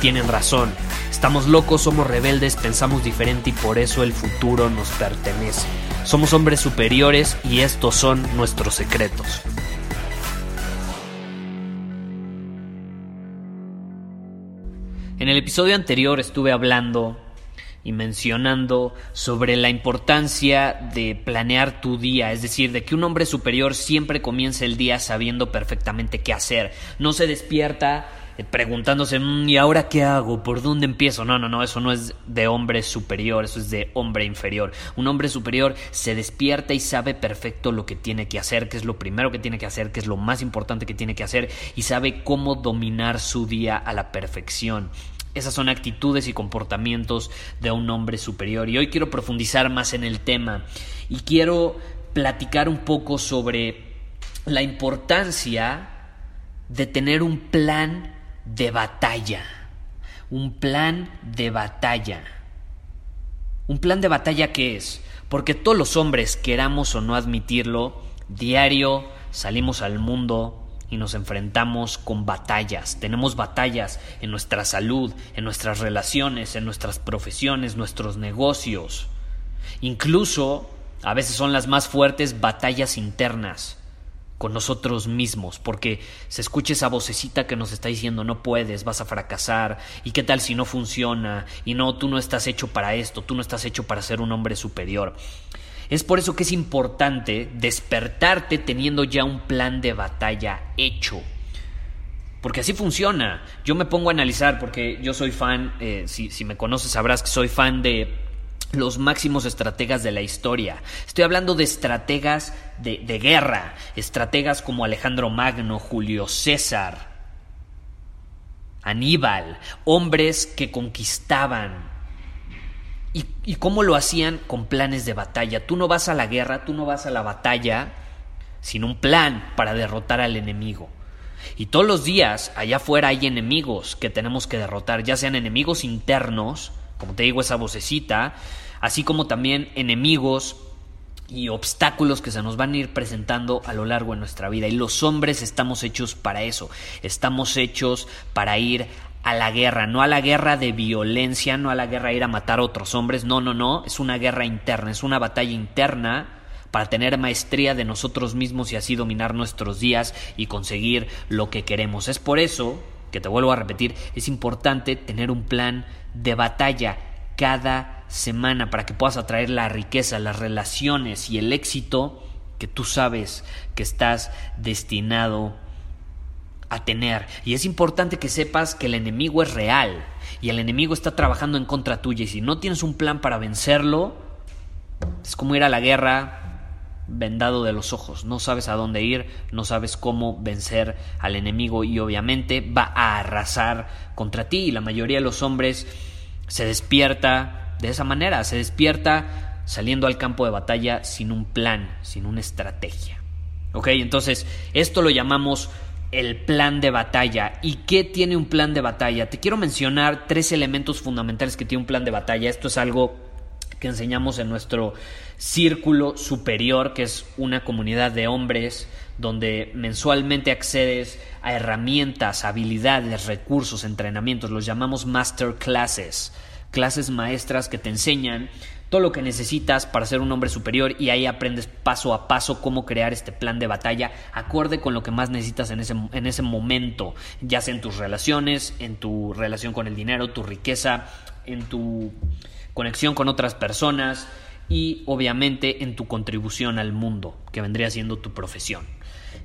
tienen razón. Estamos locos, somos rebeldes, pensamos diferente y por eso el futuro nos pertenece. Somos hombres superiores y estos son nuestros secretos. En el episodio anterior estuve hablando y mencionando sobre la importancia de planear tu día, es decir, de que un hombre superior siempre comienza el día sabiendo perfectamente qué hacer. No se despierta preguntándose, mm, ¿y ahora qué hago? ¿Por dónde empiezo? No, no, no, eso no es de hombre superior, eso es de hombre inferior. Un hombre superior se despierta y sabe perfecto lo que tiene que hacer, qué es lo primero que tiene que hacer, qué es lo más importante que tiene que hacer y sabe cómo dominar su día a la perfección. Esas son actitudes y comportamientos de un hombre superior. Y hoy quiero profundizar más en el tema y quiero platicar un poco sobre la importancia de tener un plan de batalla. Un plan de batalla. ¿Un plan de batalla qué es? Porque todos los hombres, queramos o no admitirlo, diario salimos al mundo y nos enfrentamos con batallas. Tenemos batallas en nuestra salud, en nuestras relaciones, en nuestras profesiones, nuestros negocios. Incluso, a veces son las más fuertes, batallas internas con nosotros mismos, porque se escucha esa vocecita que nos está diciendo no puedes, vas a fracasar, y qué tal si no funciona, y no, tú no estás hecho para esto, tú no estás hecho para ser un hombre superior. Es por eso que es importante despertarte teniendo ya un plan de batalla hecho. Porque así funciona. Yo me pongo a analizar, porque yo soy fan, eh, si, si me conoces sabrás que soy fan de los máximos estrategas de la historia. Estoy hablando de estrategas de, de, guerra, estrategas como Alejandro Magno, Julio César, Aníbal, hombres que conquistaban. ¿Y, ¿Y cómo lo hacían? Con planes de batalla. Tú no vas a la guerra, tú no vas a la batalla sin un plan para derrotar al enemigo. Y todos los días allá afuera hay enemigos que tenemos que derrotar, ya sean enemigos internos, como te digo, esa vocecita, así como también enemigos y obstáculos que se nos van a ir presentando a lo largo de nuestra vida. Y los hombres estamos hechos para eso, estamos hechos para ir a la guerra, no a la guerra de violencia, no a la guerra de ir a matar a otros hombres, no, no, no, es una guerra interna, es una batalla interna para tener maestría de nosotros mismos y así dominar nuestros días y conseguir lo que queremos. Es por eso que te vuelvo a repetir, es importante tener un plan de batalla cada semana para que puedas atraer la riqueza, las relaciones y el éxito que tú sabes que estás destinado a tener. Y es importante que sepas que el enemigo es real y el enemigo está trabajando en contra tuya y si no tienes un plan para vencerlo, es como ir a la guerra vendado de los ojos, no sabes a dónde ir, no sabes cómo vencer al enemigo y obviamente va a arrasar contra ti y la mayoría de los hombres se despierta de esa manera, se despierta saliendo al campo de batalla sin un plan, sin una estrategia. ¿Ok? Entonces, esto lo llamamos el plan de batalla. ¿Y qué tiene un plan de batalla? Te quiero mencionar tres elementos fundamentales que tiene un plan de batalla. Esto es algo que enseñamos en nuestro círculo superior, que es una comunidad de hombres donde mensualmente accedes a herramientas, habilidades, recursos, entrenamientos, los llamamos master classes, clases maestras que te enseñan todo lo que necesitas para ser un hombre superior y ahí aprendes paso a paso cómo crear este plan de batalla acorde con lo que más necesitas en ese, en ese momento, ya sea en tus relaciones, en tu relación con el dinero, tu riqueza, en tu conexión con otras personas y obviamente en tu contribución al mundo, que vendría siendo tu profesión.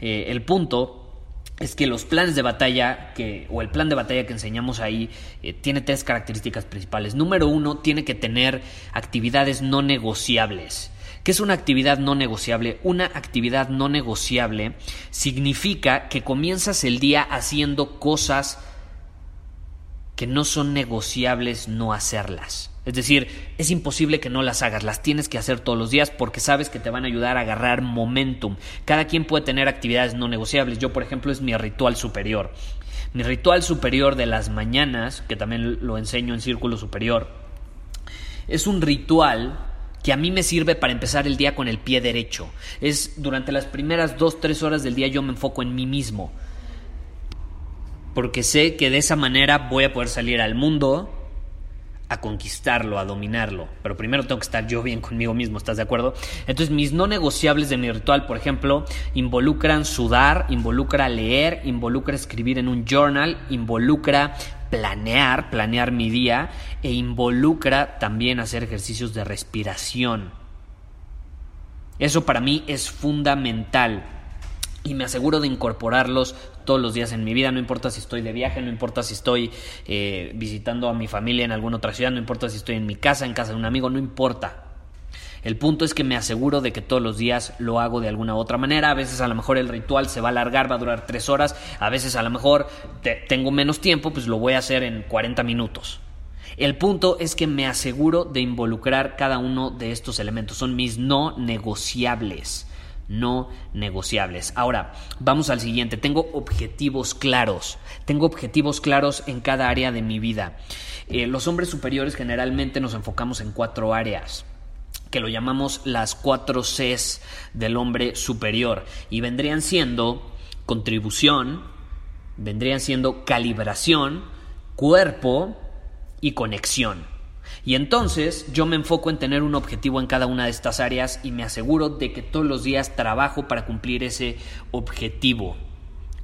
Eh, el punto es que los planes de batalla que, o el plan de batalla que enseñamos ahí eh, tiene tres características principales. Número uno, tiene que tener actividades no negociables. ¿Qué es una actividad no negociable? Una actividad no negociable significa que comienzas el día haciendo cosas que no son negociables no hacerlas. Es decir, es imposible que no las hagas, las tienes que hacer todos los días porque sabes que te van a ayudar a agarrar momentum. Cada quien puede tener actividades no negociables. Yo, por ejemplo, es mi ritual superior. Mi ritual superior de las mañanas, que también lo enseño en Círculo Superior, es un ritual que a mí me sirve para empezar el día con el pie derecho. Es durante las primeras dos, tres horas del día yo me enfoco en mí mismo porque sé que de esa manera voy a poder salir al mundo a conquistarlo, a dominarlo. Pero primero tengo que estar yo bien conmigo mismo, ¿estás de acuerdo? Entonces mis no negociables de mi ritual, por ejemplo, involucran sudar, involucra leer, involucra escribir en un journal, involucra planear, planear mi día e involucra también hacer ejercicios de respiración. Eso para mí es fundamental y me aseguro de incorporarlos todos los días en mi vida, no importa si estoy de viaje, no importa si estoy eh, visitando a mi familia en alguna otra ciudad, no importa si estoy en mi casa, en casa de un amigo, no importa. El punto es que me aseguro de que todos los días lo hago de alguna u otra manera. A veces a lo mejor el ritual se va a alargar, va a durar tres horas. A veces a lo mejor tengo menos tiempo, pues lo voy a hacer en 40 minutos. El punto es que me aseguro de involucrar cada uno de estos elementos. Son mis no negociables no negociables. Ahora, vamos al siguiente. Tengo objetivos claros. Tengo objetivos claros en cada área de mi vida. Eh, los hombres superiores generalmente nos enfocamos en cuatro áreas que lo llamamos las cuatro Cs del hombre superior y vendrían siendo contribución, vendrían siendo calibración, cuerpo y conexión. Y entonces yo me enfoco en tener un objetivo en cada una de estas áreas y me aseguro de que todos los días trabajo para cumplir ese objetivo.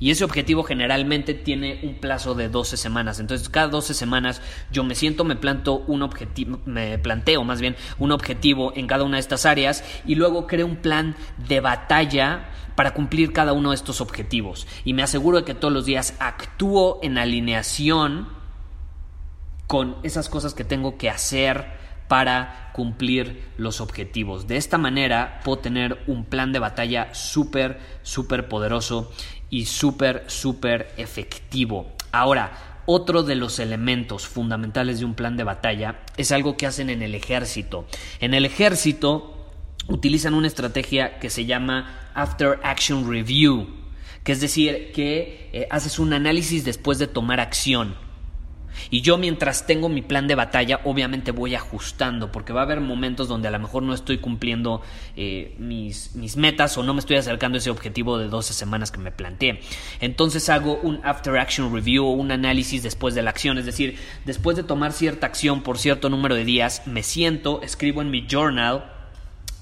Y ese objetivo generalmente tiene un plazo de 12 semanas. Entonces, cada 12 semanas yo me siento, me planto un objetivo, me planteo más bien un objetivo en cada una de estas áreas y luego creo un plan de batalla para cumplir cada uno de estos objetivos. Y me aseguro de que todos los días actúo en alineación con esas cosas que tengo que hacer para cumplir los objetivos. De esta manera puedo tener un plan de batalla súper, súper poderoso y súper, súper efectivo. Ahora, otro de los elementos fundamentales de un plan de batalla es algo que hacen en el ejército. En el ejército utilizan una estrategia que se llama After Action Review, que es decir, que eh, haces un análisis después de tomar acción. Y yo mientras tengo mi plan de batalla, obviamente voy ajustando, porque va a haber momentos donde a lo mejor no estoy cumpliendo eh, mis, mis, metas o no me estoy acercando a ese objetivo de 12 semanas que me planteé. Entonces hago un after action review o un análisis después de la acción, es decir, después de tomar cierta acción por cierto número de días, me siento, escribo en mi journal,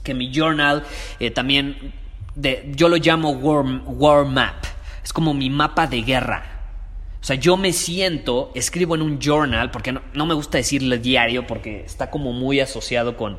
que mi journal eh, también, yo lo llamo war, war map, es como mi mapa de guerra o sea, yo me siento, escribo en un journal, porque no, me gusta decirle diario, porque está como muy asociado con,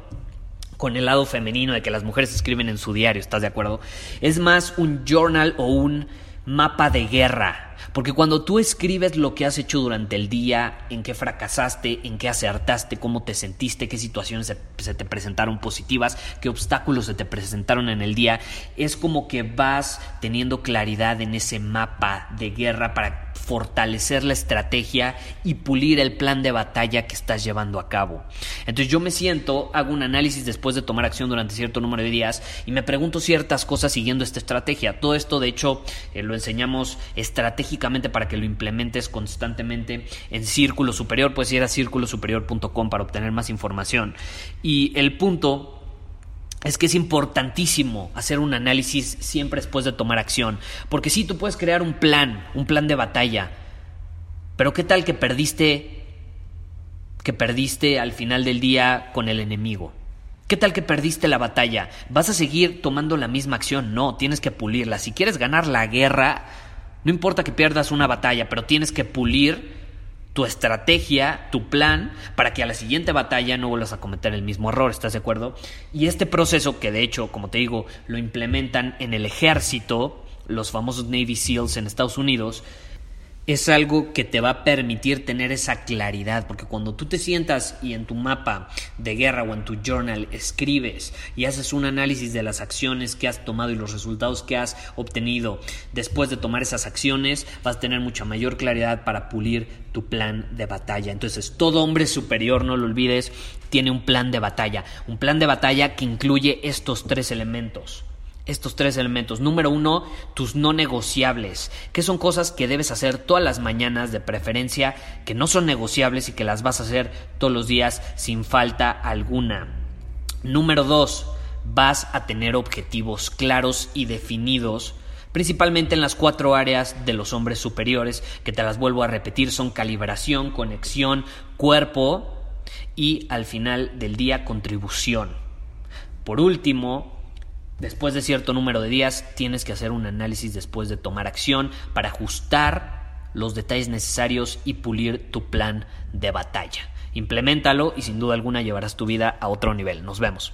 con el lado femenino de que las mujeres escriben en su diario, ¿estás de acuerdo? Es más un journal o un mapa de guerra porque cuando tú escribes lo que has hecho durante el día, en qué fracasaste, en qué acertaste, cómo te sentiste, qué situaciones se, te presentaron positivas, qué obstáculos se te presentaron en el día, es como que vas teniendo claridad en ese mapa de guerra para fortalecer la estrategia y pulir el plan de batalla que estás llevando a cabo. Entonces yo me siento, hago un análisis después de tomar acción durante cierto número de días y me pregunto ciertas cosas siguiendo esta estrategia. Todo esto de hecho eh, lo enseñamos estratégicamente para que lo implementes constantemente en Círculo Superior. Puedes ir a círculosuperior.com para obtener más información. Y el punto es que es importantísimo hacer un análisis siempre después de tomar acción. Porque si tú puedes crear un plan, un plan de batalla. Pero ¿qué tal que perdiste que perdiste al final del día con el enemigo? ¿Qué tal que perdiste la batalla? ¿Vas a seguir tomando la misma acción? No, tienes que pulirla. Si quieres ganar la guerra, no importa que pierdas una batalla, pero tienes que pulir tu estrategia, tu plan, para que a la siguiente batalla no vuelvas a cometer el mismo error, ¿estás de acuerdo? Y este proceso, que de hecho, como te digo, lo implementan en el ejército, los famosos Navy SEALs en Estados Unidos, es algo que te va a permitir tener esa claridad, porque cuando tú te sientas y en tu mapa de guerra o en tu journal escribes y haces un análisis de las acciones que has tomado y los resultados que has obtenido después de tomar esas acciones, vas a tener mucha mayor claridad para pulir tu plan de batalla. Entonces, todo hombre superior, no lo olvides, tiene un plan de batalla, un plan de batalla que incluye estos tres elementos estos tres elementos. Número uno, tus no negociables, que son cosas que debes hacer todas las mañanas de preferencia, que no son negociables y que las vas a hacer todos los días sin falta alguna. Número dos, vas a tener objetivos claros y definidos principalmente en las cuatro áreas de los hombres superiores, que te las vuelvo a repetir, son calibración, conexión, cuerpo y al final del día contribución. Por último, Después de cierto número de días tienes que hacer un análisis después de tomar acción para ajustar los detalles necesarios y pulir tu plan de batalla. Implementalo y sin duda alguna llevarás tu vida a otro nivel. Nos vemos.